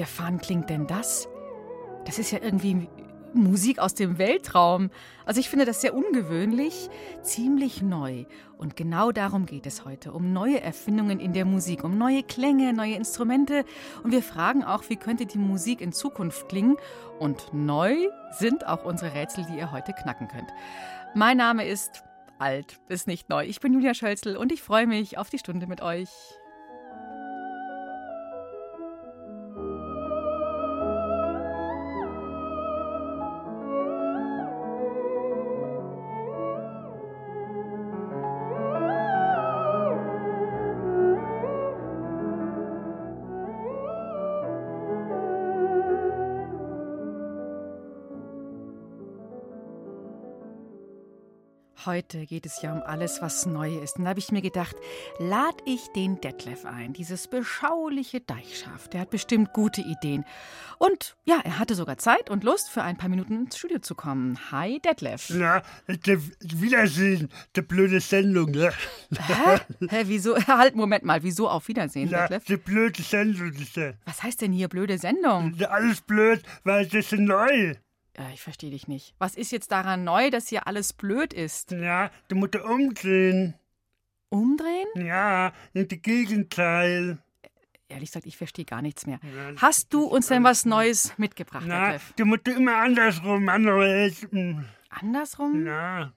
Abgefahren klingt denn das? Das ist ja irgendwie Musik aus dem Weltraum. Also ich finde das sehr ungewöhnlich, ziemlich neu. Und genau darum geht es heute, um neue Erfindungen in der Musik, um neue Klänge, neue Instrumente. Und wir fragen auch, wie könnte die Musik in Zukunft klingen? Und neu sind auch unsere Rätsel, die ihr heute knacken könnt. Mein Name ist alt, ist nicht neu. Ich bin Julia Schölzel und ich freue mich auf die Stunde mit euch. Heute geht es ja um alles, was neu ist. Und da habe ich mir gedacht, lad ich den Detlef ein, dieses beschauliche Deichschaf. Der hat bestimmt gute Ideen. Und ja, er hatte sogar Zeit und Lust, für ein paar Minuten ins Studio zu kommen. Hi, Detlef. Ja, Wiedersehen, die blöde Sendung. Ne? Hä? Hä, wieso? Halt, Moment mal, wieso auf Wiedersehen, Ja, Detlef? die blöde Sendung. Was heißt denn hier blöde Sendung? Alles blöd, weil das ist neu. Ja, ich verstehe dich nicht. Was ist jetzt daran neu, dass hier alles blöd ist? Ja, du musst umdrehen. Umdrehen? Ja, in die Gegenteil. Ehrlich gesagt, ich verstehe gar nichts mehr. Ja, Hast du uns denn was Neues mitgebracht, Na, Detlef? du musst immer andersrum, anderes. mm, Andersrum? Ja,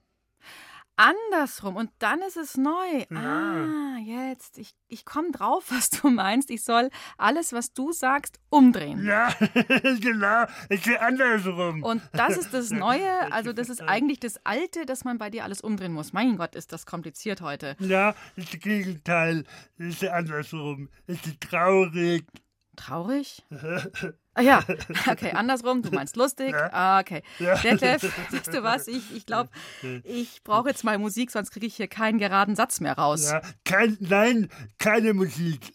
Andersrum. Und dann ist es neu. Ah, jetzt. Ich, ich komme drauf, was du meinst. Ich soll alles, was du sagst, umdrehen. ja, genau, ist ja andersrum. Und das ist das Neue, also das ist eigentlich das Alte, dass man bei dir alles umdrehen muss. Mein Gott, ist das kompliziert heute. Ja, ist das Gegenteil, ist andersrum. Ist ja traurig. Traurig? Ah ja, okay, andersrum, du meinst lustig. Ah, okay. Detlef, weißt du was? Ich, ich glaube, ich brauche jetzt mal Musik, sonst kriege ich hier keinen geraden Satz mehr raus. Ja, kein, nein, keine Musik.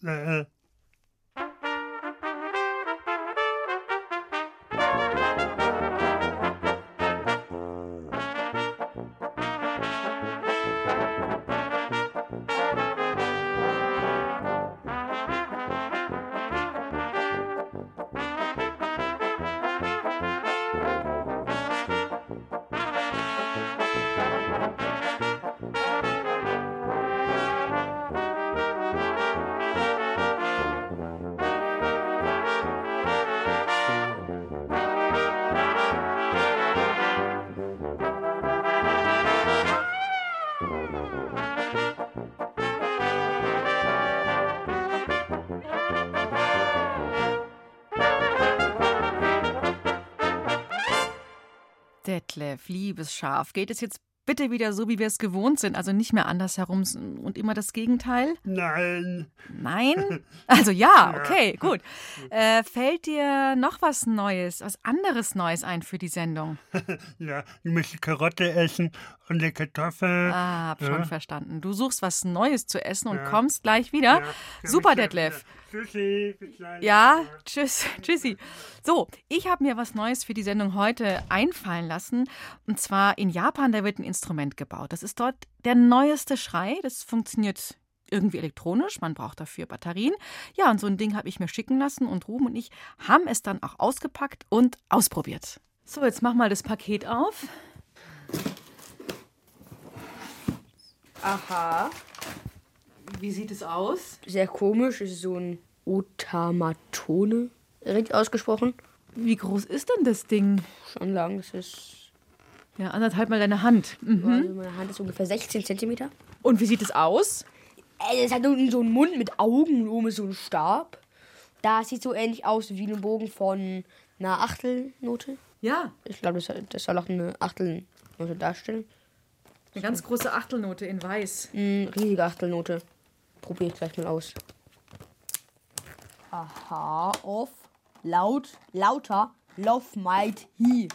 Detlef, liebes Schaf, geht es jetzt bitte wieder so, wie wir es gewohnt sind, also nicht mehr andersherum und immer das Gegenteil? nein. Nein? Also ja, okay, gut. Äh, fällt dir noch was Neues, was anderes Neues ein für die Sendung? Ja, du musst die Karotte essen und die Kartoffel. Ah, hab schon Ja. verstanden. Du suchst was Neues zu essen und Ja. kommst gleich wieder. Ja, Super, Detlef. Tschüssi, bis gleich. Ja, tschüss, tschüssi. So, ich habe mir was Neues für die Sendung heute einfallen lassen. Und zwar in Japan, da wird ein Instrument gebaut. Das ist dort der neueste Schrei. Das funktioniert irgendwie elektronisch. Man braucht dafür Batterien. Ja, und so ein Ding habe ich mir schicken lassen. Und Ruben und ich haben es dann auch ausgepackt und ausprobiert. So, jetzt mach mal das Paket auf. Aha. Wie sieht es aus? Sehr komisch, es ist so ein Otamatone. Richtig ausgesprochen. Wie groß ist denn das Ding? Schon lang, das ist. Ja, anderthalb mal deine Hand. Mhm. Also meine Hand ist ungefähr 16 Zentimeter. Und wie sieht es aus? Äh, Es hat unten so einen Mund mit Augen und oben ist so ein Stab. Da sieht so ähnlich aus wie ein Bogen von einer Achtelnote. Ja, Ich glaube, das, das soll auch eine Achtelnote darstellen. eine ganz große Achtelnote in weiß. Eine riesige Achtelnote. Probiere ich gleich mal aus. Aha, off. laut, lauter, Love Might He.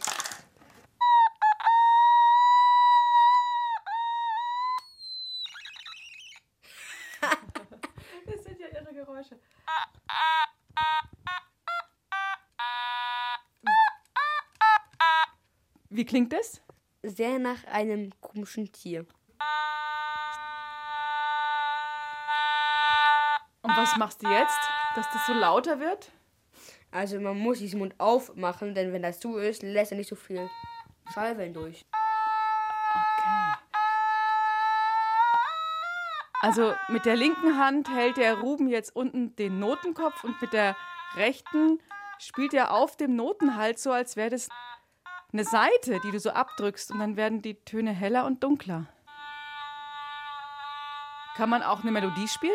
Das sind ja ihre Geräusche. Wie klingt das? Sehr nach einem komischen Tier. Und was machst du jetzt, dass das so lauter wird? Also man muss diesen Mund aufmachen, denn wenn das zu ist, lässt er nicht so viel Schallwellen durch. Okay. Also mit der linken Hand hält der Ruben jetzt unten den Notenkopf und mit der rechten spielt er auf dem Notenhals so, als wäre das eine Seite, die du so abdrückst und dann werden die Töne heller und dunkler. Kann man auch eine Melodie spielen?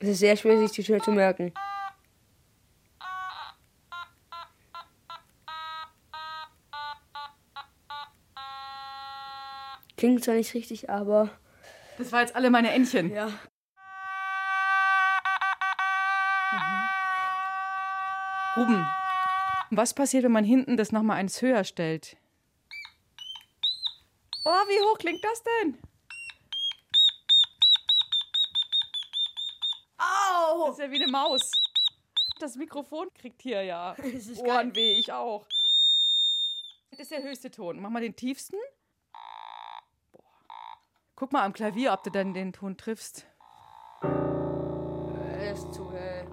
Es ist sehr schwer, sich die Töne zu merken. Klingt zwar nicht richtig, aber Das war jetzt alle meine Entchen. ja. Ruben, was passiert, wenn man hinten das nochmal eins höher stellt? Oh, wie hoch klingt das denn? Au! Das ist ja wie eine Maus. Das Mikrofon kriegt hier ja Ohrenweh, ich auch. Das ist der höchste Ton. Mach mal den tiefsten. Boah. Guck mal am Klavier, ob du dann den Ton triffst. Er ist zu hell.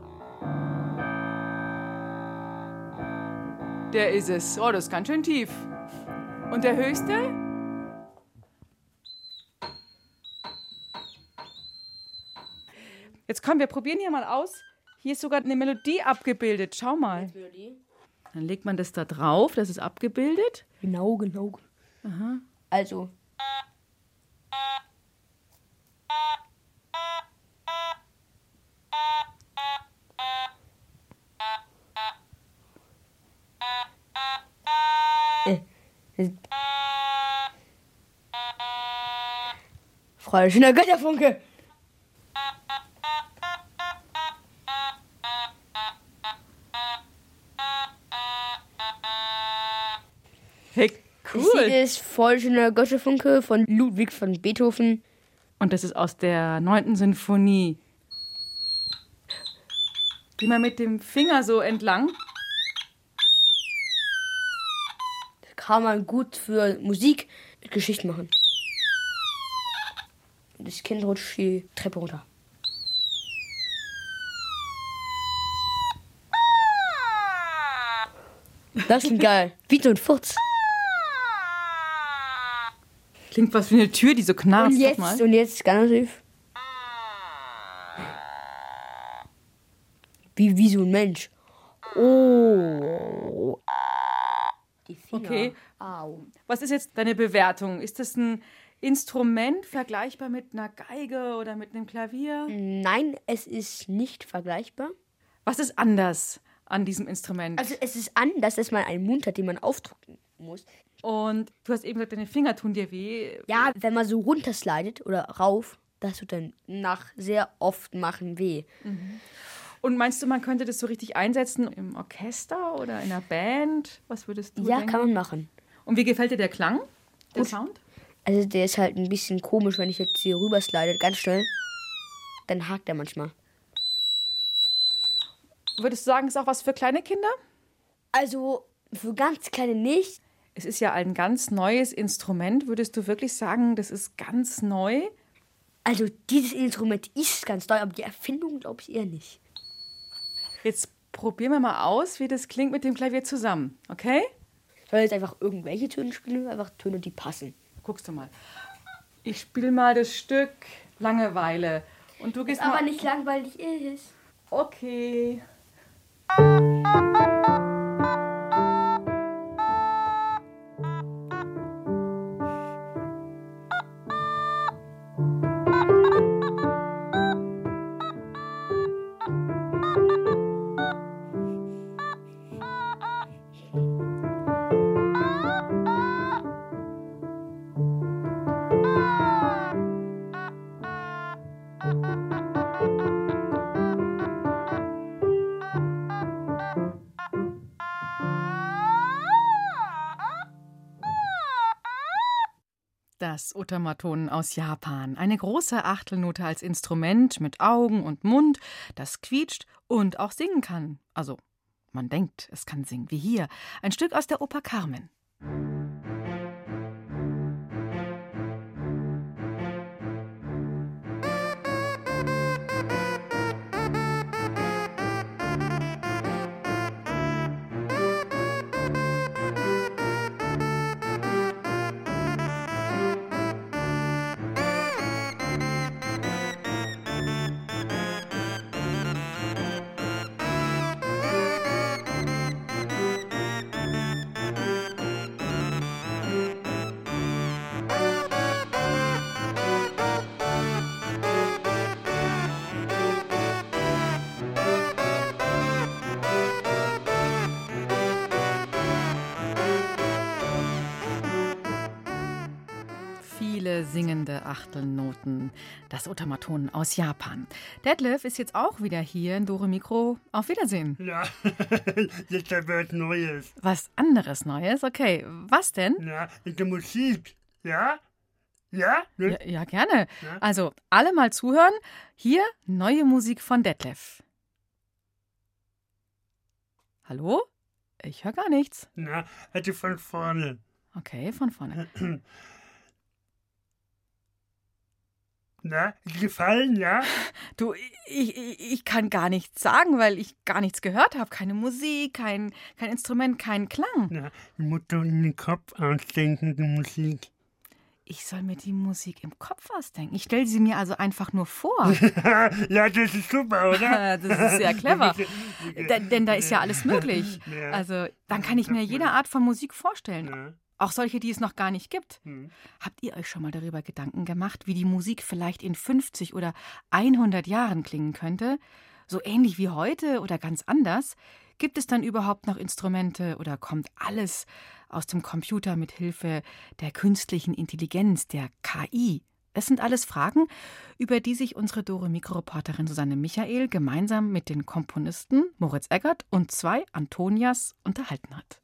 Der ist es. Oh, das ist ganz schön tief. Und der höchste? Jetzt komm, wir probieren hier mal aus. Hier ist sogar eine Melodie abgebildet. Schau mal. Dann legt man das da drauf, das ist abgebildet. Genau, genau. Also. Äh, äh. Freude, schöner Götterfunke. Hey, Das cool. Lied ist voll schöner Götterfunke von Ludwig von Beethoven. Und das ist aus der neunten Sinfonie. Geh mal mit dem Finger so entlang. Das kann man gut für Musik mit Geschichten machen. Das Kind rutscht die Treppe runter. Das klingt geil. Wie so ein Furz. Klingt was wie eine Tür, die so knarzt. Und jetzt, und jetzt ganz tief. Wie, wie so ein Mensch. Oh. Die Finger. Okay. Au. Was ist jetzt deine Bewertung? Ist das ein Instrument vergleichbar mit einer Geige oder mit einem Klavier? Nein, es ist nicht vergleichbar. Was ist anders an diesem Instrument? Also es ist anders, dass man einen Mund hat, den man aufdrücken muss. Und du hast eben gesagt, deine Finger tun dir weh. Ja, wenn man so runterslidet oder rauf, das tut dann nach sehr oft machen weh. Und meinst du, man könnte das so richtig einsetzen im Orchester oder in einer Band? Was würdest du Ja, denken? kann man machen. Und wie gefällt dir der Klang? Der Gut. Sound? Also der ist halt ein bisschen komisch, wenn ich jetzt hier rüber slide, ganz schnell. Dann hakt er manchmal. Würdest du sagen, ist auch was für kleine Kinder? Also für ganz kleine nicht. Es ist ja ein ganz neues Instrument. Würdest du wirklich sagen, das ist ganz neu? Also dieses Instrument ist ganz neu, aber die Erfindung glaube ich eher nicht. Jetzt probieren wir mal aus, wie das klingt mit dem Klavier zusammen. Okay? Soll jetzt einfach irgendwelche Töne spielen einfach Töne, die passen? Guckst du mal. Ich spiele mal das Stück Langeweile. Und du gehst mal. nicht langweilig ist. Okay. Das Otamaton aus Japan. Eine große Achtelnote als Instrument mit Augen und Mund, das quietscht und auch singen kann. Also, man denkt, es kann singen, wie hier. Ein Stück aus der Oper Carmen. Viele singende Achtelnoten. Das Otamaton aus Japan. Detlef ist jetzt auch wieder hier in Dore Mikro. Auf Wiedersehen. Ja, jetzt was Neues. Was anderes Neues? Okay, was denn? Ja, in der Musik. Ja? Ja? Ja, ja gerne. Ja. Also, alle mal zuhören. Hier neue Musik von Detlef. Hallo? Ich höre gar nichts. Na, hatte von vorne. Okay, von vorne. Na, gefallen, ja? Du, ich, ich, ich kann gar nichts sagen, weil ich gar nichts gehört habe. Keine Musik, kein, kein Instrument, kein Klang. Na, die Mutter in den Kopf ausdenken, die Musik. Ich soll mir die Musik im Kopf ausdenken. Ich stelle sie mir also einfach nur vor. ja, das ist super, oder? das ist sehr clever. denn, da ist ja alles möglich. Ja. Also, dann kann ich mir jede Art von Musik vorstellen. Auch solche, die es noch gar nicht gibt. Hm. Habt ihr euch schon mal darüber Gedanken gemacht, wie die Musik vielleicht in 50 oder 100 Jahren klingen könnte? So ähnlich wie heute oder ganz anders? Gibt es dann überhaupt noch Instrumente oder kommt alles aus dem Computer mit Hilfe der künstlichen Intelligenz, der KI? Es sind alles Fragen, über die sich unsere Dore Mikroreporterin Susanne Michael gemeinsam mit den Komponisten Moritz Eggert und zwei Antonias unterhalten hat.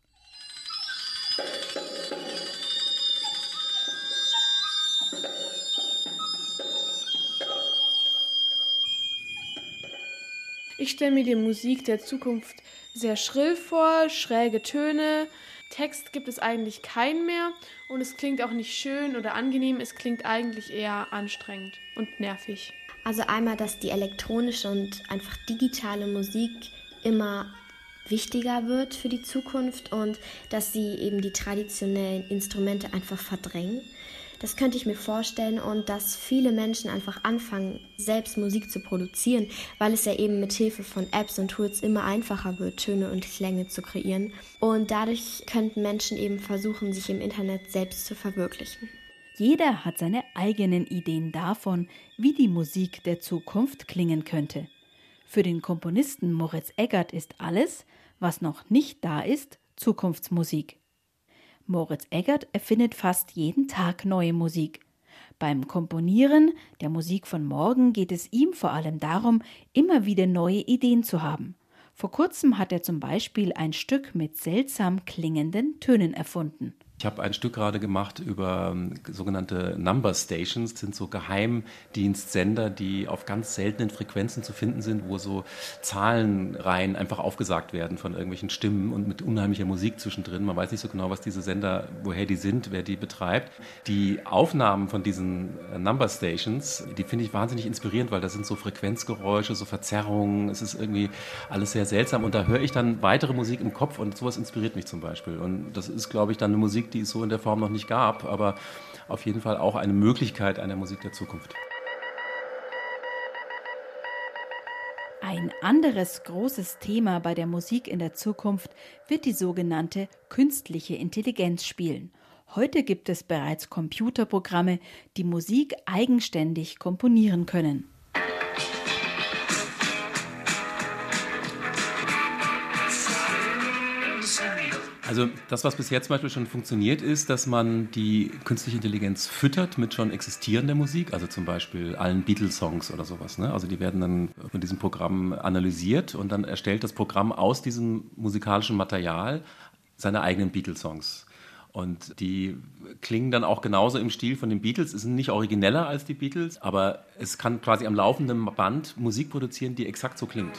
Ich stelle mir die Musik der Zukunft sehr schrill vor, schräge Töne. Text gibt es eigentlich keinen mehr und es klingt auch nicht schön oder angenehm, es klingt eigentlich eher anstrengend und nervig. Also einmal, dass die elektronische und einfach digitale Musik immer wichtiger wird für die Zukunft und dass sie eben die traditionellen Instrumente einfach verdrängen. Das könnte ich mir vorstellen und dass viele Menschen einfach anfangen, selbst Musik zu produzieren, weil es ja eben mit Hilfe von Apps und Tools immer einfacher wird, Töne und Klänge zu kreieren. Und dadurch könnten Menschen eben versuchen, sich im Internet selbst zu verwirklichen. Jeder hat seine eigenen Ideen davon, wie die Musik der Zukunft klingen könnte. Für den Komponisten Moritz Eggert ist alles, was noch nicht da ist, Zukunftsmusik. Moritz Eggert erfindet fast jeden Tag neue Musik. Beim Komponieren der Musik von morgen geht es ihm vor allem darum, immer wieder neue Ideen zu haben. Vor kurzem hat er zum Beispiel ein Stück mit seltsam klingenden Tönen erfunden. Ich habe ein Stück gerade gemacht über ähm, sogenannte Number Stations. Das sind so Geheimdienstsender, die auf ganz seltenen Frequenzen zu finden sind, wo so Zahlenreihen einfach aufgesagt werden von irgendwelchen Stimmen und mit unheimlicher Musik zwischendrin. Man weiß nicht so genau, was diese Sender, woher die sind, wer die betreibt. Die Aufnahmen von diesen äh, Number Stations, die finde ich wahnsinnig inspirierend, weil da sind so Frequenzgeräusche, so Verzerrungen. Es ist irgendwie alles sehr seltsam und da höre ich dann weitere Musik im Kopf und sowas inspiriert mich zum Beispiel. Und das ist, glaube ich, dann eine Musik, die es so in der Form noch nicht gab, aber auf jeden Fall auch eine Möglichkeit einer Musik der Zukunft. Ein anderes großes Thema bei der Musik in der Zukunft wird die sogenannte künstliche Intelligenz spielen. Heute gibt es bereits Computerprogramme, die Musik eigenständig komponieren können. Also das, was bis jetzt zum Beispiel schon funktioniert, ist, dass man die künstliche Intelligenz füttert mit schon existierender Musik, also zum Beispiel allen Beatles-Songs oder sowas. Ne? Also die werden dann von diesem Programm analysiert und dann erstellt das Programm aus diesem musikalischen Material seine eigenen Beatles-Songs. Und die klingen dann auch genauso im Stil von den Beatles, Es sind nicht origineller als die Beatles, aber es kann quasi am laufenden Band Musik produzieren, die exakt so klingt.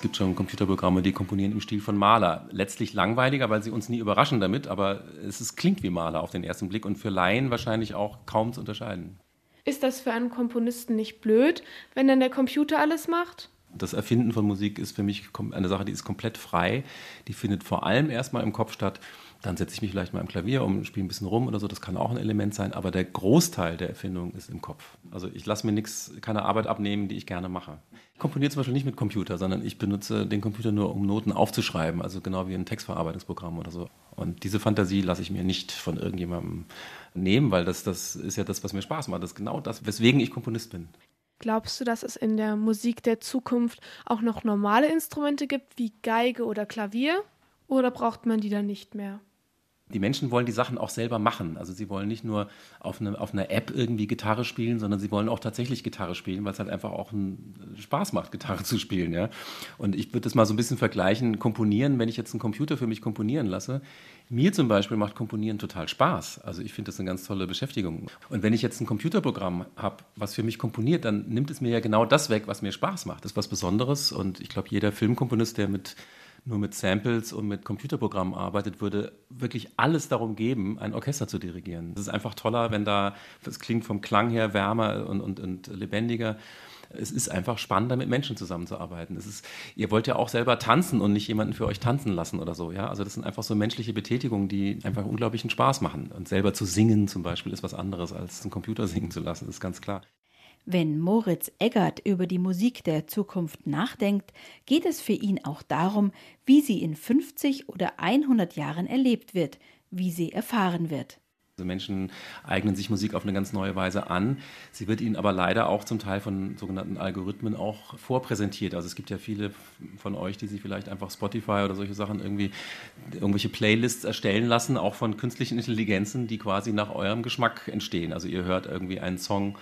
Es gibt schon Computerprogramme, die komponieren im Stil von Mahler. Letztlich langweiliger, weil sie uns nie überraschen damit, aber es ist, klingt wie Mahler auf den ersten Blick und für Laien wahrscheinlich auch kaum zu unterscheiden. Ist das für einen Komponisten nicht blöd, wenn dann der Computer alles macht? Das Erfinden von Musik ist für mich eine Sache, die ist komplett frei. Die findet vor allem erstmal im Kopf statt. Dann setze ich mich vielleicht mal im Klavier um, spiele ein bisschen rum oder so. Das kann auch ein Element sein. Aber der Großteil der Erfindung ist im Kopf. Also ich lasse mir nichts, keine Arbeit abnehmen, die ich gerne mache. Ich komponiere zum Beispiel nicht mit Computer, sondern ich benutze den Computer nur, um Noten aufzuschreiben. Also genau wie ein Textverarbeitungsprogramm oder so. Und diese Fantasie lasse ich mir nicht von irgendjemandem nehmen, weil das, das ist ja das, was mir Spaß macht. Das ist genau das, weswegen ich Komponist bin. Glaubst du, dass es in der Musik der Zukunft auch noch normale Instrumente gibt, wie Geige oder Klavier? Oder braucht man die dann nicht mehr? Die Menschen wollen die Sachen auch selber machen. Also sie wollen nicht nur auf, eine, auf einer App irgendwie Gitarre spielen, sondern sie wollen auch tatsächlich Gitarre spielen, weil es halt einfach auch einen Spaß macht, Gitarre zu spielen. Ja? Und ich würde das mal so ein bisschen vergleichen, komponieren, wenn ich jetzt einen Computer für mich komponieren lasse. Mir zum Beispiel macht Komponieren total Spaß. Also ich finde das eine ganz tolle Beschäftigung. Und wenn ich jetzt ein Computerprogramm habe, was für mich komponiert, dann nimmt es mir ja genau das weg, was mir Spaß macht. Das ist was Besonderes. Und ich glaube, jeder Filmkomponist, der mit nur mit Samples und mit Computerprogrammen arbeitet, würde wirklich alles darum geben, ein Orchester zu dirigieren. Das ist einfach toller, wenn da, es klingt vom Klang her wärmer und, und, und lebendiger. Es ist einfach spannender, mit Menschen zusammenzuarbeiten. Es ist, ihr wollt ja auch selber tanzen und nicht jemanden für euch tanzen lassen oder so. Ja? Also das sind einfach so menschliche Betätigungen, die einfach unglaublichen Spaß machen. Und selber zu singen zum Beispiel ist was anderes, als einen Computer singen zu lassen, ist ganz klar. Wenn Moritz Eggert über die Musik der Zukunft nachdenkt, geht es für ihn auch darum, wie sie in 50 oder 100 Jahren erlebt wird, wie sie erfahren wird. Also Menschen eignen sich Musik auf eine ganz neue Weise an. Sie wird ihnen aber leider auch zum Teil von sogenannten Algorithmen auch vorpräsentiert. Also es gibt ja viele von euch, die sich vielleicht einfach Spotify oder solche Sachen irgendwie irgendwelche Playlists erstellen lassen, auch von künstlichen Intelligenzen, die quasi nach eurem Geschmack entstehen. Also ihr hört irgendwie einen Song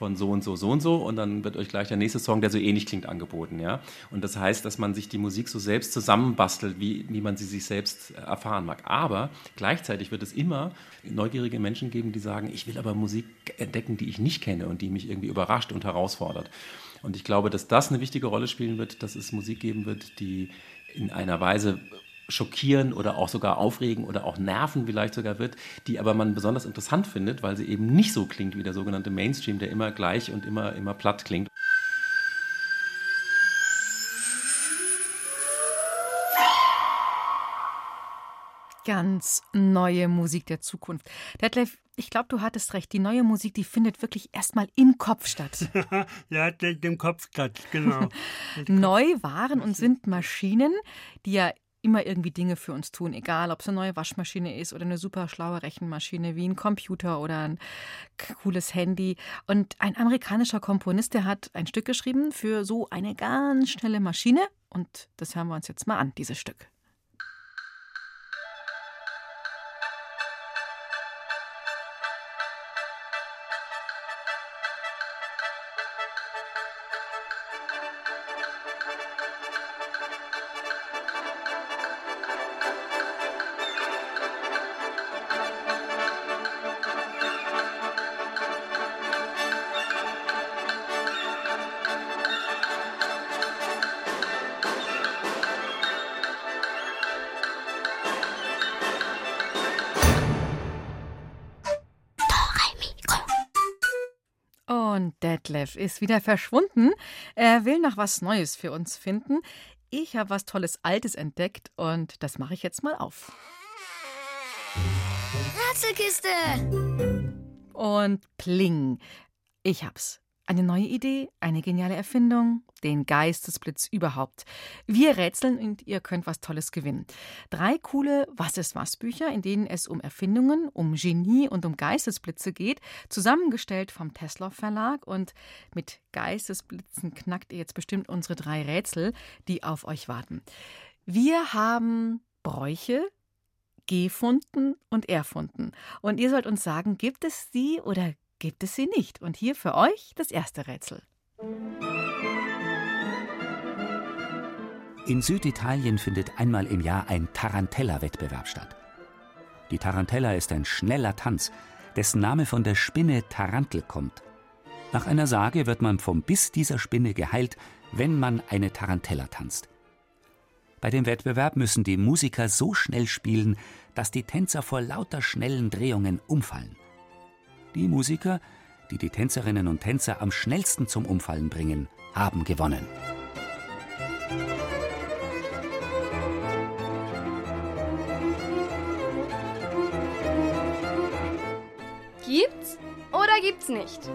von so und so, so und so und dann wird euch gleich der nächste Song, der so ähnlich klingt, angeboten. Ja? Und das heißt, dass man sich die Musik so selbst zusammenbastelt, wie, wie man sie sich selbst erfahren mag. Aber gleichzeitig wird es immer neugierige Menschen geben, die sagen, ich will aber Musik entdecken, die ich nicht kenne und die mich irgendwie überrascht und herausfordert. Und ich glaube, dass das eine wichtige Rolle spielen wird, dass es Musik geben wird, die in einer Weise schockieren oder auch sogar aufregen oder auch nerven vielleicht sogar wird, die aber man besonders interessant findet, weil sie eben nicht so klingt wie der sogenannte Mainstream, der immer gleich und immer, immer platt klingt. Ganz neue Musik der Zukunft. Detlef, ich glaube, du hattest recht. Die neue Musik, die findet wirklich erstmal im Kopf statt. ja, im Kopf statt, genau. Neu waren und sind Maschinen, die ja immer irgendwie Dinge für uns tun, egal ob es eine neue Waschmaschine ist oder eine super schlaue Rechenmaschine wie ein Computer oder ein cooles Handy. Und ein amerikanischer Komponist, der hat ein Stück geschrieben für so eine ganz schnelle Maschine. Und das hören wir uns jetzt mal an, dieses Stück. Detlef ist wieder verschwunden. Er will noch was Neues für uns finden. Ich habe was Tolles Altes entdeckt und das mache ich jetzt mal auf. Rätselkiste! Und pling. Ich hab's. Eine neue Idee, eine geniale Erfindung, den Geistesblitz überhaupt. Wir rätseln und ihr könnt was Tolles gewinnen. Drei coole Was ist was Bücher, in denen es um Erfindungen, um Genie und um Geistesblitze geht, zusammengestellt vom Tesla Verlag und mit Geistesblitzen knackt ihr jetzt bestimmt unsere drei Rätsel, die auf euch warten. Wir haben Bräuche, gefunden und erfunden. Und ihr sollt uns sagen, gibt es sie oder gibt es sie nicht. Und hier für euch das erste Rätsel. In Süditalien findet einmal im Jahr ein Tarantella-Wettbewerb statt. Die Tarantella ist ein schneller Tanz, dessen Name von der Spinne Tarantel kommt. Nach einer Sage wird man vom Biss dieser Spinne geheilt, wenn man eine Tarantella tanzt. Bei dem Wettbewerb müssen die Musiker so schnell spielen, dass die Tänzer vor lauter schnellen Drehungen umfallen. Die Musiker, die die Tänzerinnen und Tänzer am schnellsten zum Umfallen bringen, haben gewonnen. Gibt's oder gibt's nicht?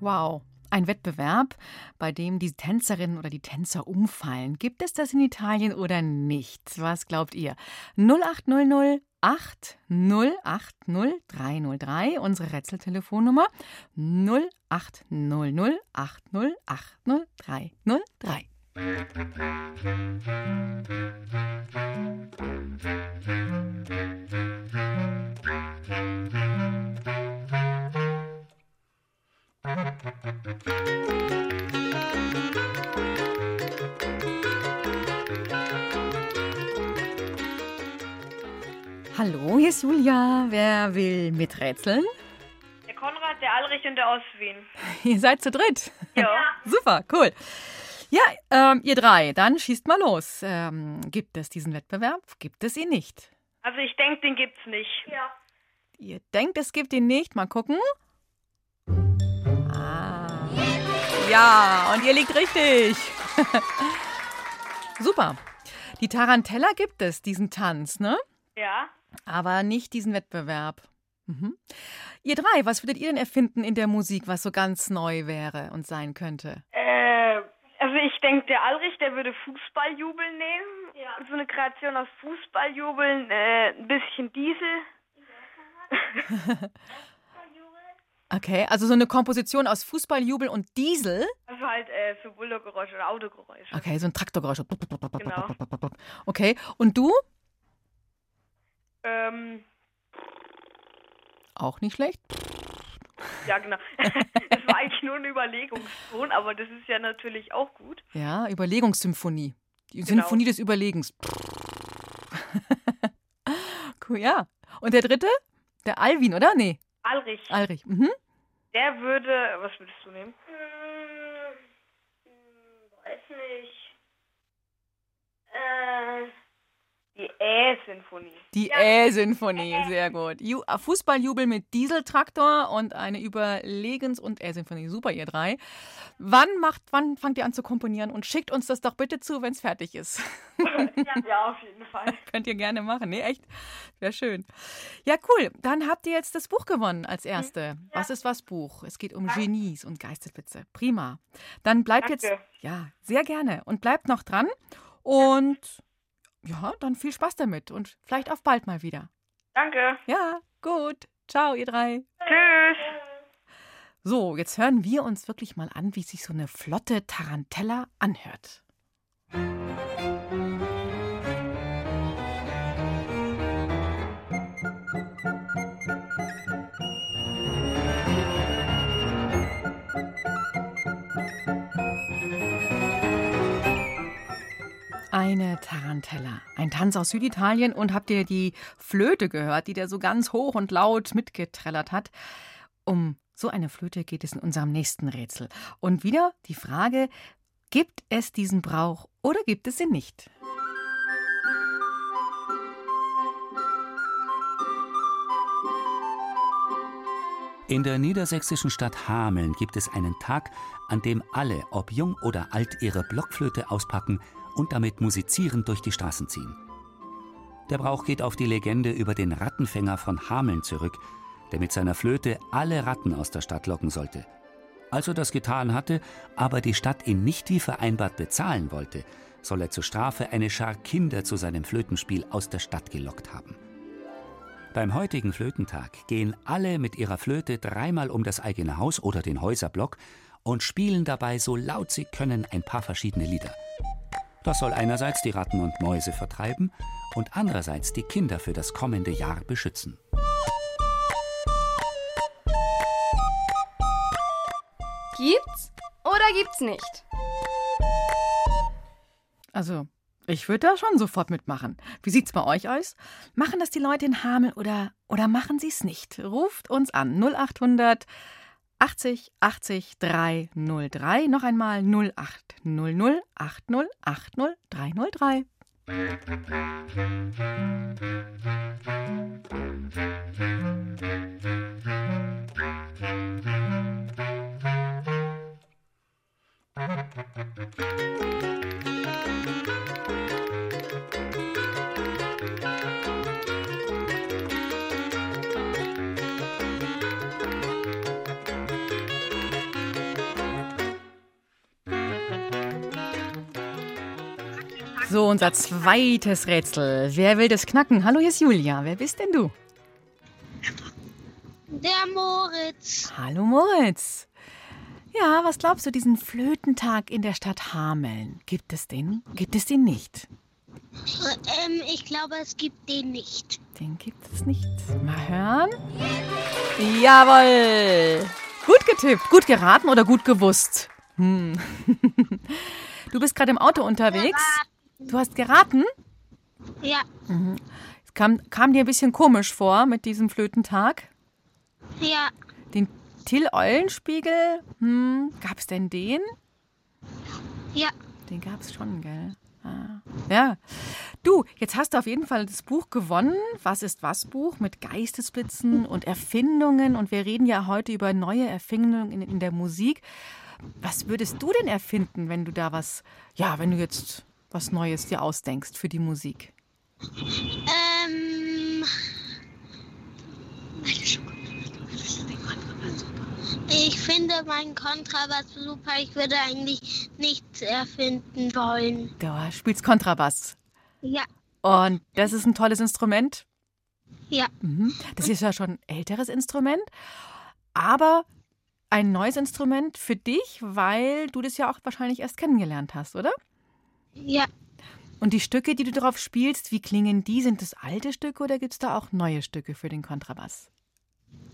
Wow. Ein Wettbewerb, bei dem die Tänzerinnen oder die Tänzer umfallen. Gibt es das in Italien oder nicht? Was glaubt ihr? 0800 8080 303, unsere Rätseltelefonnummer 0800 8080 303. Hallo, hier ist Julia. Wer will miträtseln? Der Konrad, der Alrich und der Oswin. Ihr seid zu dritt. Ja. Super, cool. Ja, ähm, ihr drei, dann schießt mal los. Ähm, gibt es diesen Wettbewerb? Gibt es ihn nicht? Also ich denke, den gibt's nicht. Ja. Ihr denkt, es gibt ihn nicht. Mal gucken. Ja, und ihr liegt richtig. Super. Die Tarantella gibt es, diesen Tanz, ne? Ja. Aber nicht diesen Wettbewerb. Mhm. Ihr drei, was würdet ihr denn erfinden in der Musik, was so ganz neu wäre und sein könnte? Äh, also ich denke, der Alrich, der würde Fußballjubeln nehmen. Ja. So eine Kreation aus Fußballjubeln, äh, ein bisschen Diesel. Okay, also so eine Komposition aus Fußballjubel und Diesel. Also halt äh, so Bullergeräusche oder Autogeräusche. Okay, so ein Traktorgeräusch. Genau. Okay, und du? Ähm, Auch nicht schlecht. ja, genau. das war eigentlich nur eine Überlegungston, aber das ist ja natürlich auch gut. Ja, Überlegungssymphonie. Die Genau. Symphonie des Überlegens. cool, ja. Und der dritte? Der Alvin, oder? Nee, Alrich, Alrich. Mhm. der würde, was würdest du nehmen? Weiß nicht. Äh, Die Ä-Sinfonie. Die Ä-Sinfonie, sehr gut. Äh, Fußballjubel mit Dieseltraktor und eine Überlegens- und Ä-Sinfonie. Super, ihr drei. Wann, macht, wann fangt ihr an zu komponieren und schickt uns das doch bitte zu, wenn es fertig ist. ja, auf jeden Fall. Könnt ihr gerne machen. Nee, echt. Wäre schön. Ja, cool. Dann habt ihr jetzt das Buch gewonnen als erste. Was ist was Buch? Es geht um Genies und Geistesblitze. Prima. Dann bleibt Danke. jetzt. Ja, sehr gerne. Und bleibt noch dran. Und ja, dann viel Spaß damit und vielleicht auf bald mal wieder. Danke. Ja, gut. Ciao, ihr drei. Tschüss. So, jetzt hören wir uns wirklich mal an, wie sich so eine flotte Tarantella anhört. Eine Tarantella, ein Tanz aus Süditalien. Und habt ihr die Flöte gehört, die der so ganz hoch und laut mitgetrellert hat? Um so eine Flöte geht es in unserem nächsten Rätsel. Und wieder die Frage, gibt es diesen Brauch oder gibt es ihn nicht? In der niedersächsischen Stadt Hameln gibt es einen Tag, an dem alle, ob jung oder alt, ihre Blockflöte auspacken und damit musizierend durch die Straßen ziehen. Der Brauch geht auf die Legende über den Rattenfänger von Hameln zurück, der mit seiner Flöte alle Ratten aus der Stadt locken sollte. Als er das getan hatte, aber die Stadt ihn nicht wie vereinbart bezahlen wollte, soll er zur Strafe eine Schar Kinder zu seinem Flötenspiel aus der Stadt gelockt haben. Beim heutigen Flötentag gehen alle mit ihrer Flöte dreimal um das eigene Haus oder den Häuserblock und spielen dabei so laut sie können ein paar verschiedene Lieder. Das soll einerseits die Ratten und Mäuse vertreiben und andererseits die Kinder für das kommende Jahr beschützen. Gibt's oder gibt's nicht? Also, ich würde da schon sofort mitmachen. Wie sieht's bei euch aus? Machen das die Leute in Hameln oder, oder machen sie es nicht? Ruft uns an 0800 80 80 303. Noch einmal 0800 80 80 303. So, unser zweites Rätsel. Wer will das knacken? Hallo, hier ist Julia. Wer bist denn du? Der Moritz. Hallo, Moritz. Ja, was glaubst du, diesen Flötentag in der Stadt Hameln? Gibt es den? Gibt es den nicht? Ähm, ich glaube, es gibt den nicht. Den gibt es nicht. Mal hören. Jawohl. Gut getippt, gut geraten oder gut gewusst? Hm. Du bist gerade im Auto unterwegs. Du hast geraten? Ja. Mhm. Es kam, kam dir ein bisschen komisch vor mit diesem Flötentag? Ja. Den Till-Eulenspiegel, hm, gab es denn den? Ja. Den gab es schon, gell? Ah. Ja. Du, jetzt hast du auf jeden Fall das Buch gewonnen. Was ist was Buch mit Geistesblitzen und Erfindungen. Und wir reden ja heute über neue Erfindungen in, in der Musik. Was würdest du denn erfinden, wenn du da was, ja, wenn du jetzt was Neues dir ausdenkst für die Musik? Ähm. Ich finde meinen Kontrabass super. Ich würde eigentlich nichts erfinden wollen. Du spielst Kontrabass. Ja, Und das ist ein tolles Instrument. ja. Mhm. Das ist ja schon ein älteres Instrument, aber ein neues Instrument für dich, weil du das ja auch wahrscheinlich erst kennengelernt hast, oder? Ja. Und die Stücke, die du darauf spielst, wie klingen die? Sind das alte Stücke oder gibt es da auch neue Stücke für den Kontrabass?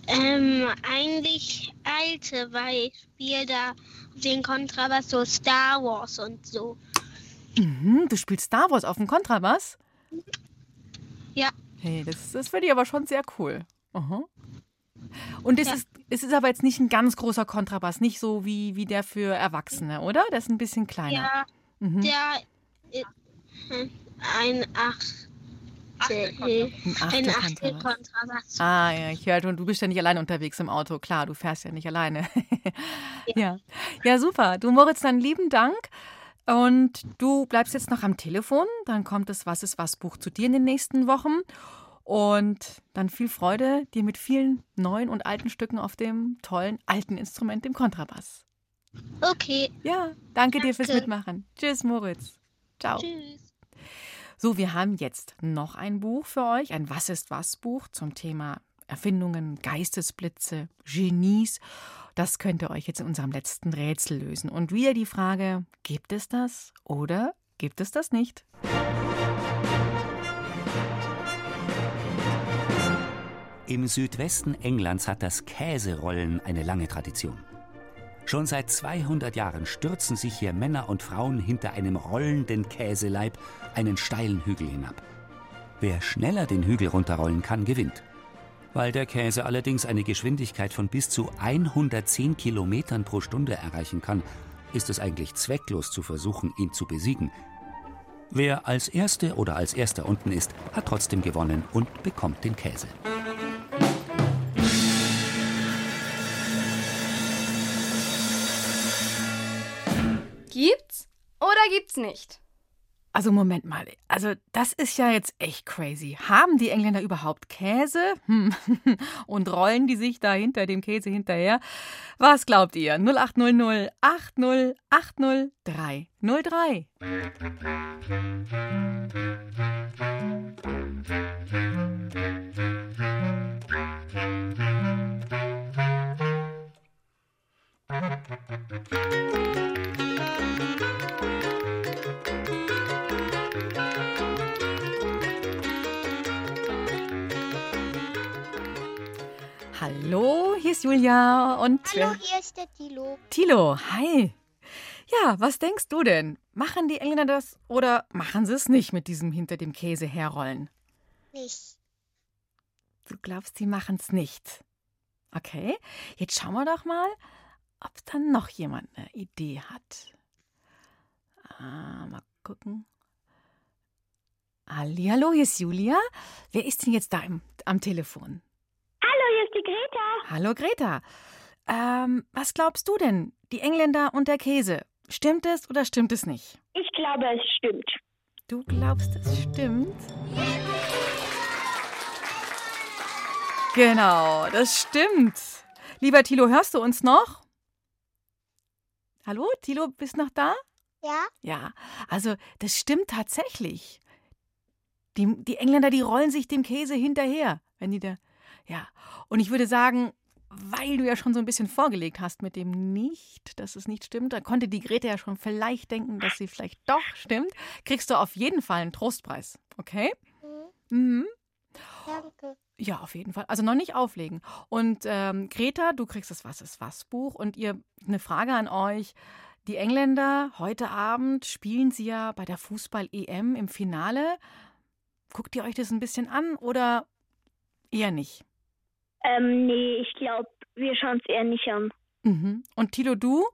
Ähm, eigentlich alte, weil ich spiele da den Kontrabass so Star Wars und so. Mhm, du spielst Star Wars auf dem Kontrabass? Ja. Hey, das, das finde ich aber schon sehr cool. Aha. Und es, ist, es ist aber jetzt nicht ein ganz großer Kontrabass, nicht so wie, wie der für Erwachsene, oder? Der ist ein bisschen kleiner. Ja, Mhm. der ein Achtel. Ein Ein Achtel Achtel Kontrabass. Ah, ja, ich höre schon, du bist ja nicht alleine unterwegs im Auto. Klar, du fährst ja nicht alleine. ja. ja, super. Du, Moritz, dann lieben Dank. Und du bleibst jetzt noch am Telefon. Dann kommt das Was ist was Buch zu dir in den nächsten Wochen. Und dann viel Freude dir mit vielen neuen und alten Stücken auf dem tollen alten Instrument, dem Kontrabass. Okay. Ja, danke dir fürs Danke. Mitmachen. Tschüss, Moritz. Ciao. Tschüss. So, wir haben jetzt noch ein Buch für euch, ein Was ist was Buch zum Thema Erfindungen, Geistesblitze, Genies. Das könnt ihr euch jetzt in unserem letzten Rätsel lösen. Und wieder die Frage, gibt es das oder gibt es das nicht? Im Südwesten Englands hat das Käserollen eine lange Tradition. Schon seit 200 Jahren stürzen sich hier Männer und Frauen hinter einem rollenden Käseleib einen steilen Hügel hinab. Wer schneller den Hügel runterrollen kann, gewinnt. Weil der Käse allerdings eine Geschwindigkeit von bis zu 110 Kilometern pro Stunde erreichen kann, ist es eigentlich zwecklos zu versuchen, ihn zu besiegen. Wer als Erste oder als Erster unten ist, hat trotzdem gewonnen und bekommt den Käse. Oder gibt's nicht? Also Moment mal, also das ist ja jetzt echt crazy. Haben die Engländer überhaupt Käse? Hm. Und rollen die sich da hinter dem Käse hinterher? Was glaubt ihr? 0800 80 80 303. hier ist Julia und. Hallo, hier ist der Tilo. Tilo, hi. Ja, was denkst du denn? Machen die Engländer das oder machen sie es nicht mit diesem hinter dem Käse herrollen? Nicht. Du glaubst, sie machen es nicht. Okay, jetzt schauen wir doch mal, ob dann noch jemand eine Idee hat. Ah, mal gucken. Hallo, hier ist Julia. Wer ist denn jetzt da im, am Telefon? Ist die Greta. Hallo, Greta. Ähm, was glaubst du denn? Die Engländer und der Käse. Stimmt es oder stimmt es nicht? Ich glaube, es stimmt. Du glaubst, es stimmt? Genau, das stimmt. Lieber Thilo, hörst du uns noch? Hallo, Thilo, bist noch da? Ja? Ja, also das stimmt tatsächlich. Die, die Engländer, die rollen sich dem Käse hinterher, wenn die da. Ja, und ich würde sagen, weil du ja schon so ein bisschen vorgelegt hast mit dem nicht, dass es nicht stimmt, da konnte die Grete ja schon vielleicht denken, dass sie vielleicht doch stimmt, kriegst du auf jeden Fall einen Trostpreis, okay? Mhm. Mhm. Danke. Ja, auf jeden Fall. Also noch nicht auflegen. Und ähm, Greta, du kriegst das Was ist was Buch und ihr eine Frage an euch. Die Engländer heute Abend spielen sie ja bei der Fußball-EM im Finale. Guckt ihr euch das ein bisschen an oder eher nicht? Ähm, nee, ich glaube, wir schauen es eher nicht an. Mhm. Und Tilo, du?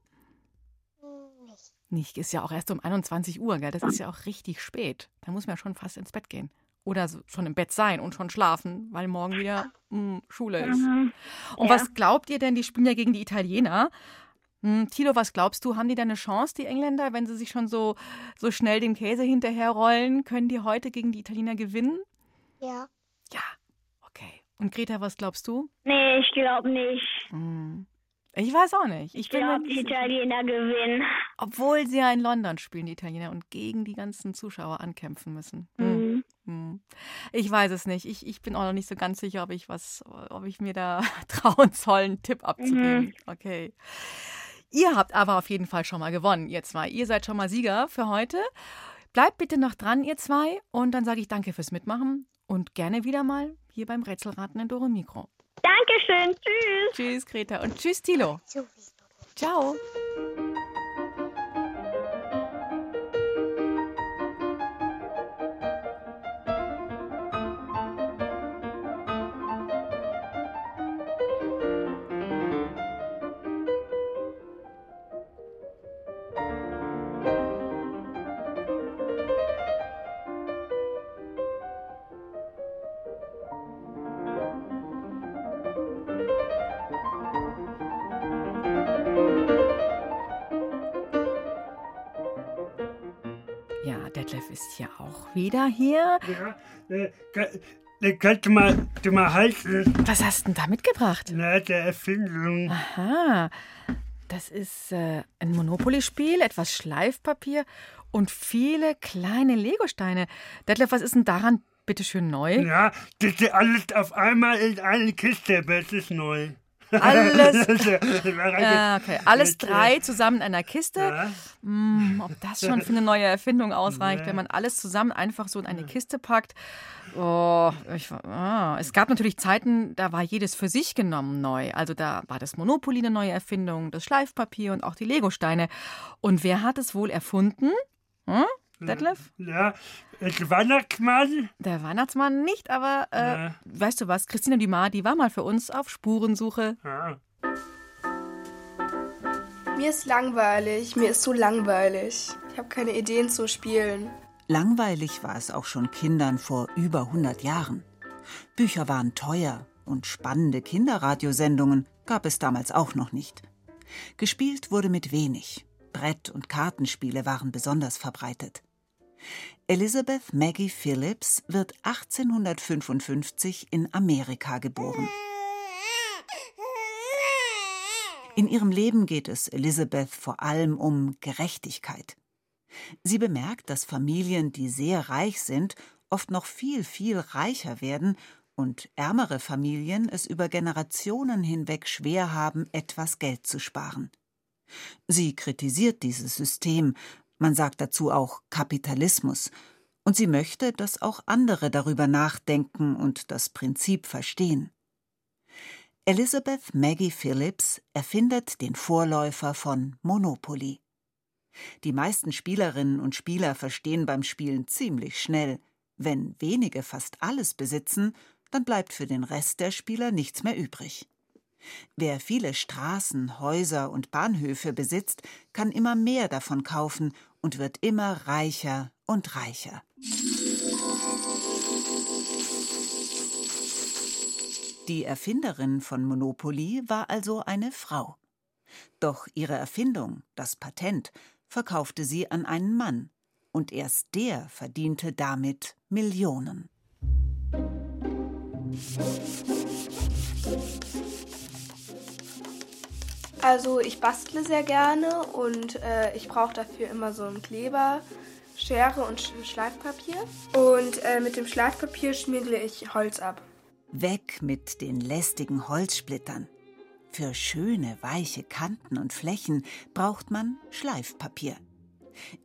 Nicht. Nicht, ist ja auch erst um 21 Uhr, gell? Das ist ja auch richtig spät. Da muss man ja schon fast ins Bett gehen. Oder so, schon im Bett sein und schon schlafen, weil morgen wieder mh, Schule ist. Mhm. Und Ja. was glaubt ihr denn, die spielen ja gegen die Italiener? Hm, Tilo, was glaubst du, haben die da eine Chance, die Engländer, wenn sie sich schon so, so schnell dem Käse hinterherrollen? Können die heute gegen die Italiener gewinnen? Ja. Ja. Und Greta, was glaubst du? Nee, ich glaube nicht. Hm. Ich weiß auch nicht. Ich Ich glaube, die. Italiener gewinnen. Obwohl sie ja in London spielen, die Italiener, und gegen die ganzen Zuschauer ankämpfen müssen. Hm. Mhm. Hm. Ich weiß es nicht. Ich, ich bin auch noch nicht so ganz sicher, ob ich was, ob ich mir da trauen soll, einen Tipp abzugeben. Mhm. Okay. Ihr habt aber auf jeden Fall schon mal gewonnen, ihr zwei. Ihr seid schon mal Sieger für heute. Bleibt bitte noch dran, ihr zwei. Und dann sage ich danke fürs Mitmachen und gerne wieder mal hier beim Rätselraten in Dore Mikro. Dankeschön. Tschüss. Tschüss, Greta. Und tschüss, Tilo. Ciao. Wieder hier. Ja, äh, ka- äh, kannst du mal, du mal halten? Was hast du denn da mitgebracht? Na, der Erfindung. Aha, das ist äh, ein Monopoly-Spiel, etwas Schleifpapier und viele kleine Legosteine. Detlef, was ist denn daran bitteschön neu? Ja, das ist alles auf einmal in eine Kiste, aber es ist neu. Alles- Ah, okay, alles äh, drei zusammen in einer Kiste. Ja. Hm, ob das schon für eine neue Erfindung ausreicht, wenn man alles zusammen einfach so in eine Kiste packt. Oh, ich, ah. Es gab natürlich Zeiten, da war jedes für sich genommen neu. Also da war das Monopoly eine neue Erfindung, das Schleifpapier und auch die Legosteine. Und wer hat es wohl erfunden? Hm? Detlef? Ja, der Weihnachtsmann. Der Weihnachtsmann nicht, aber äh, Ja. weißt du was? Christina Dumas, die war mal für uns auf Spurensuche. Ja. Mir ist langweilig, mir ist so langweilig. Ich habe keine Ideen zu spielen. Langweilig war es auch schon Kindern vor über 100 Jahren. Bücher waren teuer und spannende Kinderradiosendungen gab es damals auch noch nicht. Gespielt wurde mit wenig. Brett- und Kartenspiele waren besonders verbreitet. Elizabeth Maggie Phillips wird 1855 in Amerika geboren. In ihrem Leben geht es Elizabeth vor allem um Gerechtigkeit. Sie bemerkt, dass Familien, die sehr reich sind, oft noch viel, viel reicher werden und ärmere Familien es über Generationen hinweg schwer haben, etwas Geld zu sparen. Sie kritisiert dieses System, man sagt dazu auch Kapitalismus, und sie möchte, dass auch andere darüber nachdenken und das Prinzip verstehen. Elizabeth Maggie Phillips erfindet den Vorläufer von Monopoly. Die meisten Spielerinnen und Spieler verstehen beim Spielen ziemlich schnell, wenn wenige fast alles besitzen, dann bleibt für den Rest der Spieler nichts mehr übrig. Wer viele Straßen, Häuser und Bahnhöfe besitzt, kann immer mehr davon kaufen und wird immer reicher und reicher. Die Erfinderin von Monopoly war also eine Frau. Doch ihre Erfindung, das Patent, verkaufte sie an einen Mann, und erst der verdiente damit Millionen. Also ich bastle sehr gerne und äh, ich brauche dafür immer so einen Kleber, Schere und Schleifpapier. Und äh, mit dem Schleifpapier schmiegle ich Holz ab. Weg mit den lästigen Holzsplittern. Für schöne, weiche Kanten und Flächen braucht man Schleifpapier.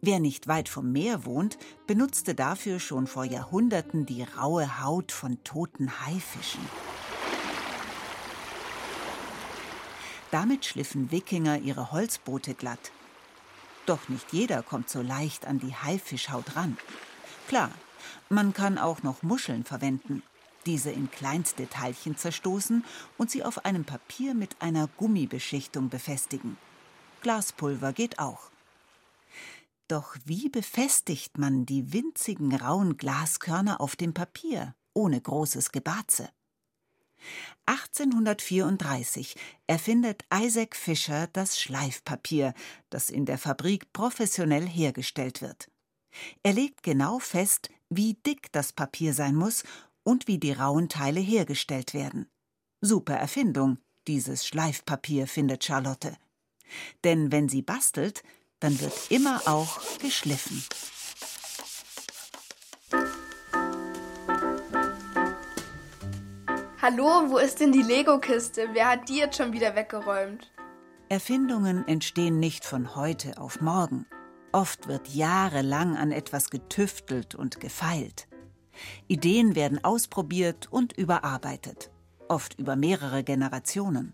Wer nicht weit vom Meer wohnt, benutzte dafür schon vor Jahrhunderten die raue Haut von toten Haifischen. Damit schliffen Wikinger ihre Holzboote glatt. Doch nicht jeder kommt so leicht an die Haifischhaut ran. Klar, man kann auch noch Muscheln verwenden, diese in kleinste Teilchen zerstoßen und sie auf einem Papier mit einer Gummibeschichtung befestigen. Glaspulver geht auch. Doch wie befestigt man die winzigen rauen Glaskörner auf dem Papier ohne großes Gebatze? 1834 erfindet Isaac Fischer das Schleifpapier, das in der Fabrik professionell hergestellt wird. Er legt genau fest, wie dick das Papier sein muss und wie die rauen Teile hergestellt werden. Super Erfindung, dieses Schleifpapier, findet Charlotte. Denn wenn sie bastelt, dann wird immer auch geschliffen. Hallo, wo ist denn die Lego-Kiste? Wer hat die jetzt schon wieder weggeräumt? Erfindungen entstehen nicht von heute auf morgen. Oft wird jahrelang an etwas getüftelt und gefeilt. Ideen werden ausprobiert und überarbeitet, oft über mehrere Generationen.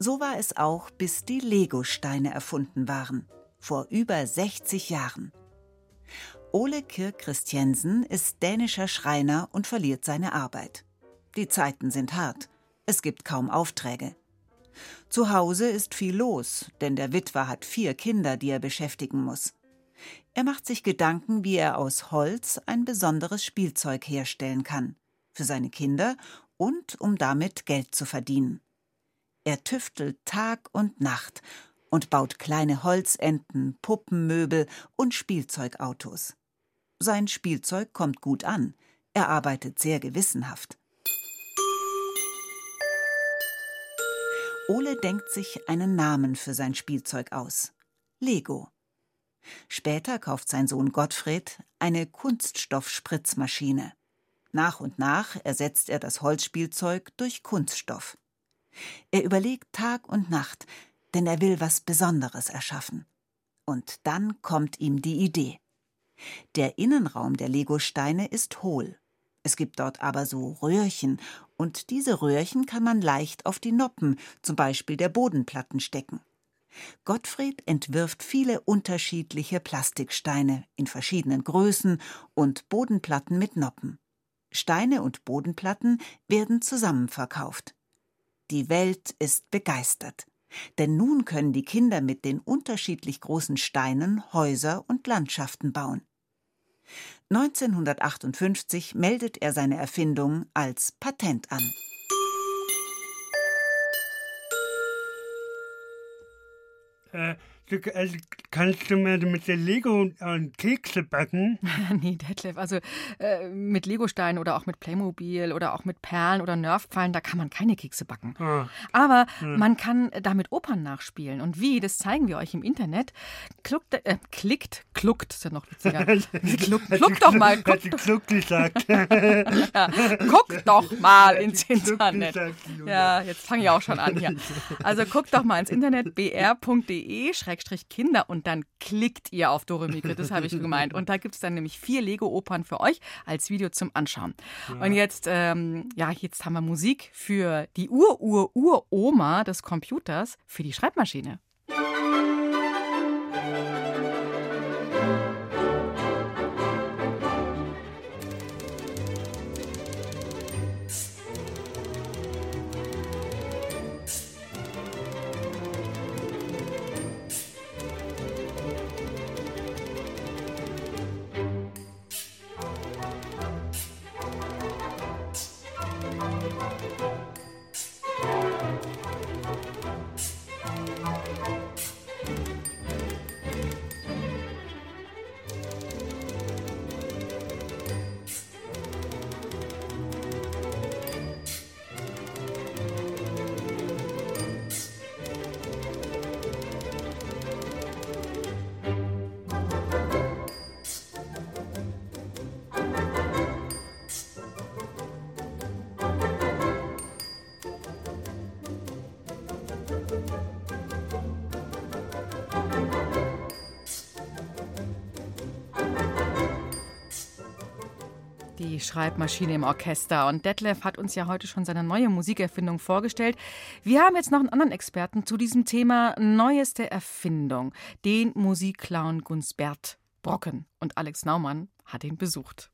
So war es auch, bis die Lego-Steine erfunden waren, vor über 60 Jahren. Ole Kirk Christiansen ist dänischer Schreiner und verliert seine Arbeit. Die Zeiten sind hart. Es gibt kaum Aufträge. Zu Hause ist viel los, denn der Witwer hat vier Kinder, die er beschäftigen muss. Er macht sich Gedanken, wie er aus Holz ein besonderes Spielzeug herstellen kann. Für seine Kinder und um damit Geld zu verdienen. Er tüftelt Tag und Nacht und baut kleine Holzenten, Puppenmöbel und Spielzeugautos. Sein Spielzeug kommt gut an. Er arbeitet sehr gewissenhaft. Ole denkt sich einen Namen für sein Spielzeug aus. Lego. Später kauft sein Sohn Gottfried eine Kunststoffspritzmaschine. Nach und nach ersetzt er das Holzspielzeug durch Kunststoff. Er überlegt Tag und Nacht, denn er will was Besonderes erschaffen. Und dann kommt ihm die Idee. Der Innenraum der Legosteine ist hohl. Es gibt dort aber so Röhrchen, und diese Röhrchen kann man leicht auf die Noppen, zum Beispiel der Bodenplatten, stecken. Gottfried entwirft viele unterschiedliche Plastiksteine in verschiedenen Größen und Bodenplatten mit Noppen. Steine und Bodenplatten werden zusammen verkauft. Die Welt ist begeistert, denn nun können die Kinder mit den unterschiedlich großen Steinen Häuser und Landschaften bauen. 1958 meldet er seine Erfindung als Patent an. Äh, also kannst du mir mit der Lego und Kekse backen? nee, Detlef, also äh, mit Legosteinen oder auch mit Playmobil oder auch mit Perlen oder Nerfpfeilen, da kann man keine Kekse backen. Ah. Aber Hm. man kann damit Opern nachspielen. Und wie, das zeigen wir euch im Internet. Kluckt, äh, klickt, kluckt, ist ja noch witziger. Kluck, Hat kluck doch Kluck- mal, Hat sie doch, Kluck gesagt. ja, guck doch mal ins Kluck Internet. gesagt. Ja, jetzt fange ich auch schon an hier. Also guckt doch mal ins Internet br.de Kinder und dann klickt ihr auf Dore Mikro, das habe ich gemeint. Und da gibt es dann nämlich vier Lego-Opern für euch als Video zum Anschauen. Ja. Und jetzt, ähm, ja, jetzt haben wir Musik für die Ur-Ur-Ur-Oma des Computers, für die Schreibmaschine. Schreibmaschine im Orchester. Und Detlef hat uns ja heute schon seine neue Musikerfindung vorgestellt. Wir haben jetzt noch einen anderen Experten zu diesem Thema Neueste Erfindung, den Musikclown Gunsbert Brocken. Und Alex Naumann hat ihn besucht.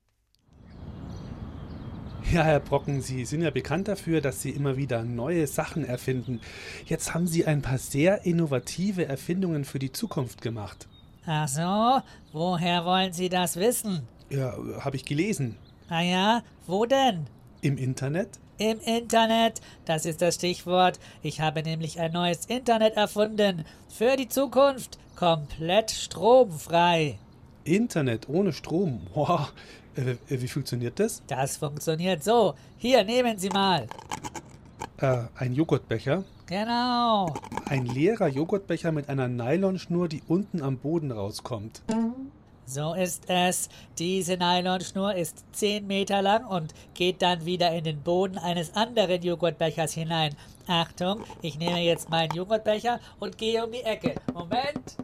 Ja, Herr Brocken, Sie sind ja bekannt dafür, dass Sie immer wieder neue Sachen erfinden. Jetzt haben Sie ein paar sehr innovative Erfindungen für die Zukunft gemacht. Ach so, woher wollen Sie das wissen? Ja, habe ich gelesen. Ah ja, wo denn? Im Internet? Im Internet, das ist das Stichwort. Ich habe nämlich ein neues Internet erfunden. Für die Zukunft. Komplett stromfrei. Internet ohne Strom? Wow. Äh, wie funktioniert das? Das funktioniert so. Hier, nehmen Sie mal. Äh, ein Joghurtbecher? Genau. Ein leerer Joghurtbecher mit einer Nylonschnur, die unten am Boden rauskommt. So ist es. Diese Nylonschnur ist 10 Meter lang und geht dann wieder in den Boden eines anderen Joghurtbechers hinein. Achtung, ich nehme jetzt meinen Joghurtbecher und gehe um die Ecke. Moment.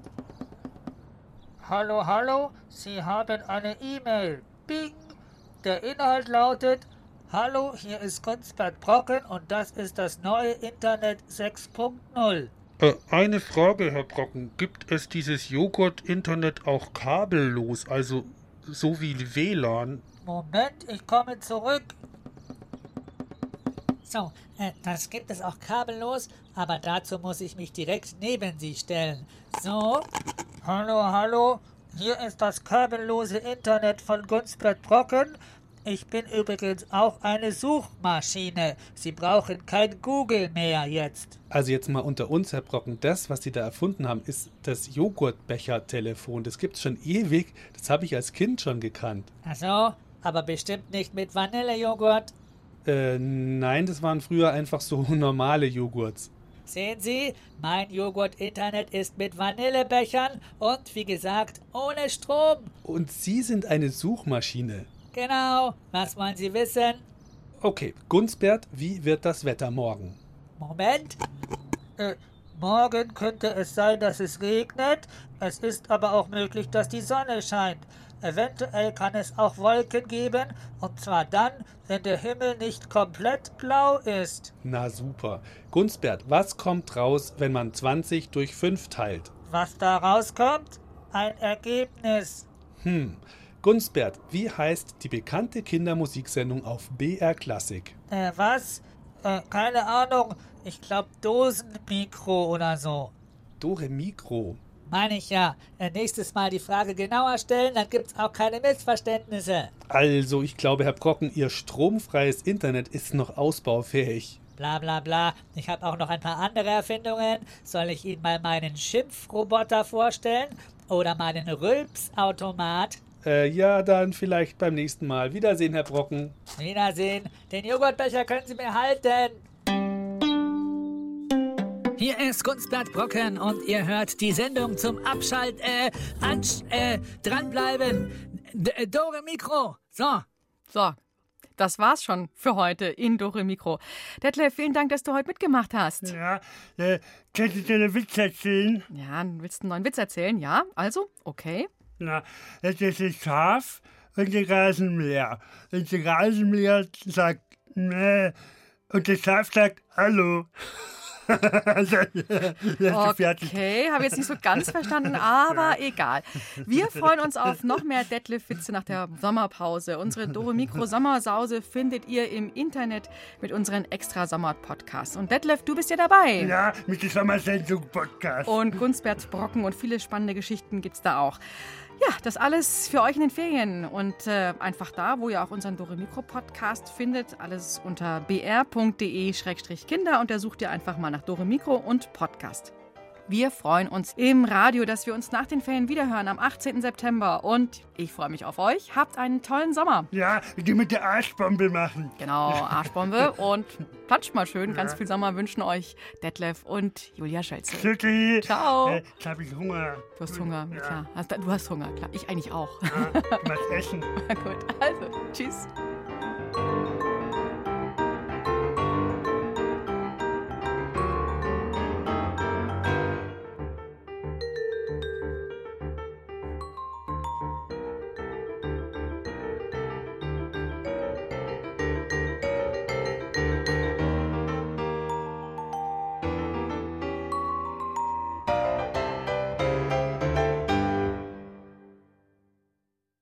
Hallo, hallo, Sie haben eine E-Mail. Bing. Der Inhalt lautet Hallo, hier ist Kunstbert Brocken und das ist das neue Internet 6.0. Äh, eine Frage, Herr Brocken. Gibt es dieses Joghurt-Internet auch kabellos, also so wie WLAN? Moment, ich komme zurück. So, äh, das gibt es auch kabellos, aber dazu muss ich mich direkt neben Sie stellen. So, hallo, hallo, hier ist das kabellose Internet von Gunsbert Brocken. Ich bin übrigens auch eine Suchmaschine. Sie brauchen kein Google mehr jetzt. Also jetzt mal unter uns, Herr Brocken, das, was Sie da erfunden haben, ist das Joghurtbecher-Telefon. Das gibt's schon ewig. Das habe ich als Kind schon gekannt. Ach so, aber bestimmt nicht mit Vanillejoghurt. Äh, nein, das waren früher einfach so normale Joghurts. Sehen Sie, mein Joghurt-Internet ist mit Vanillebechern und wie gesagt ohne Strom. Und Sie sind eine Suchmaschine. Genau, was wollen Sie wissen? Okay, Gunsbert, wie wird das Wetter morgen? Moment. Äh, morgen könnte es sein, dass es regnet. Es ist aber auch möglich, dass die Sonne scheint. Eventuell kann es auch Wolken geben, und zwar dann, wenn der Himmel nicht komplett blau ist. Na super. Gunsbert, was kommt raus, wenn man 20 durch 5 teilt? Was da rauskommt? Ein Ergebnis. Hm. Gunsbert, wie heißt die bekannte Kindermusiksendung auf BR Klassik? Äh, was? Äh, keine Ahnung. Ich glaube Dosenmikro oder so. Dore Mikro. Meine ich ja. Äh, nächstes Mal die Frage genauer stellen, dann gibt's auch keine Missverständnisse. Also, ich glaube, Herr Brocken, Ihr stromfreies Internet ist noch ausbaufähig. Bla bla bla. Ich habe auch noch ein paar andere Erfindungen. Soll ich Ihnen mal meinen Schimpfroboter vorstellen? Oder meinen Rülpsautomat? Äh, ja, dann vielleicht beim nächsten Mal. Wiedersehen, Herr Brocken. Wiedersehen. Den Joghurtbecher können Sie mir halten. Hier ist Kunstblatt Brocken und ihr hört die Sendung zum Abschalt, äh, ansch, äh, dranbleiben. D äh, Dore Mikro. So. So. das war's schon für heute in Dore Mikro. Detlef, vielen Dank, dass du heute mitgemacht hast. Ja, äh, kannst du dir einen Witz erzählen? Ja, willst du einen neuen Witz erzählen? Ja, also, okay. Na, es ist ein Schaf und der Rasenmäher. Und der Rasenmäher sagt, nee, und das Schaf sagt, hallo. okay, habe jetzt nicht so ganz verstanden, aber egal. Wir freuen uns auf noch mehr Detlef-Witze nach der Sommerpause. Unsere Dore Mikro Sommersause findet ihr im Internet mit unseren extra Sommer-Podcasts. Und Detlef, du bist ja dabei. Ja, mit dem Sommersendung-Podcast. Und Gunstbert Brocken und viele spannende Geschichten gibt es da auch. Ja, das alles für euch in den Ferien und äh, einfach da, wo ihr auch unseren Dore Mikro Podcast findet, alles unter br.de-kinder und da sucht ihr einfach mal nach Dore Mikro und Podcast. Wir freuen uns im Radio, dass wir uns nach den Ferien wiederhören am 18. September. Und ich freue mich auf euch. Habt einen tollen Sommer. Ja, die mit der Arschbombe machen. Genau, Arschbombe. und platscht mal schön. Ganz viel Sommer wünschen euch Detlef und Julia Schölze. Tschüssi. Ciao. Äh, jetzt habe ich Hunger. Du hast Hunger, Ja. klar. Hast, du hast Hunger, klar. Ich eigentlich auch. Ja, was essen. Gut, also, tschüss.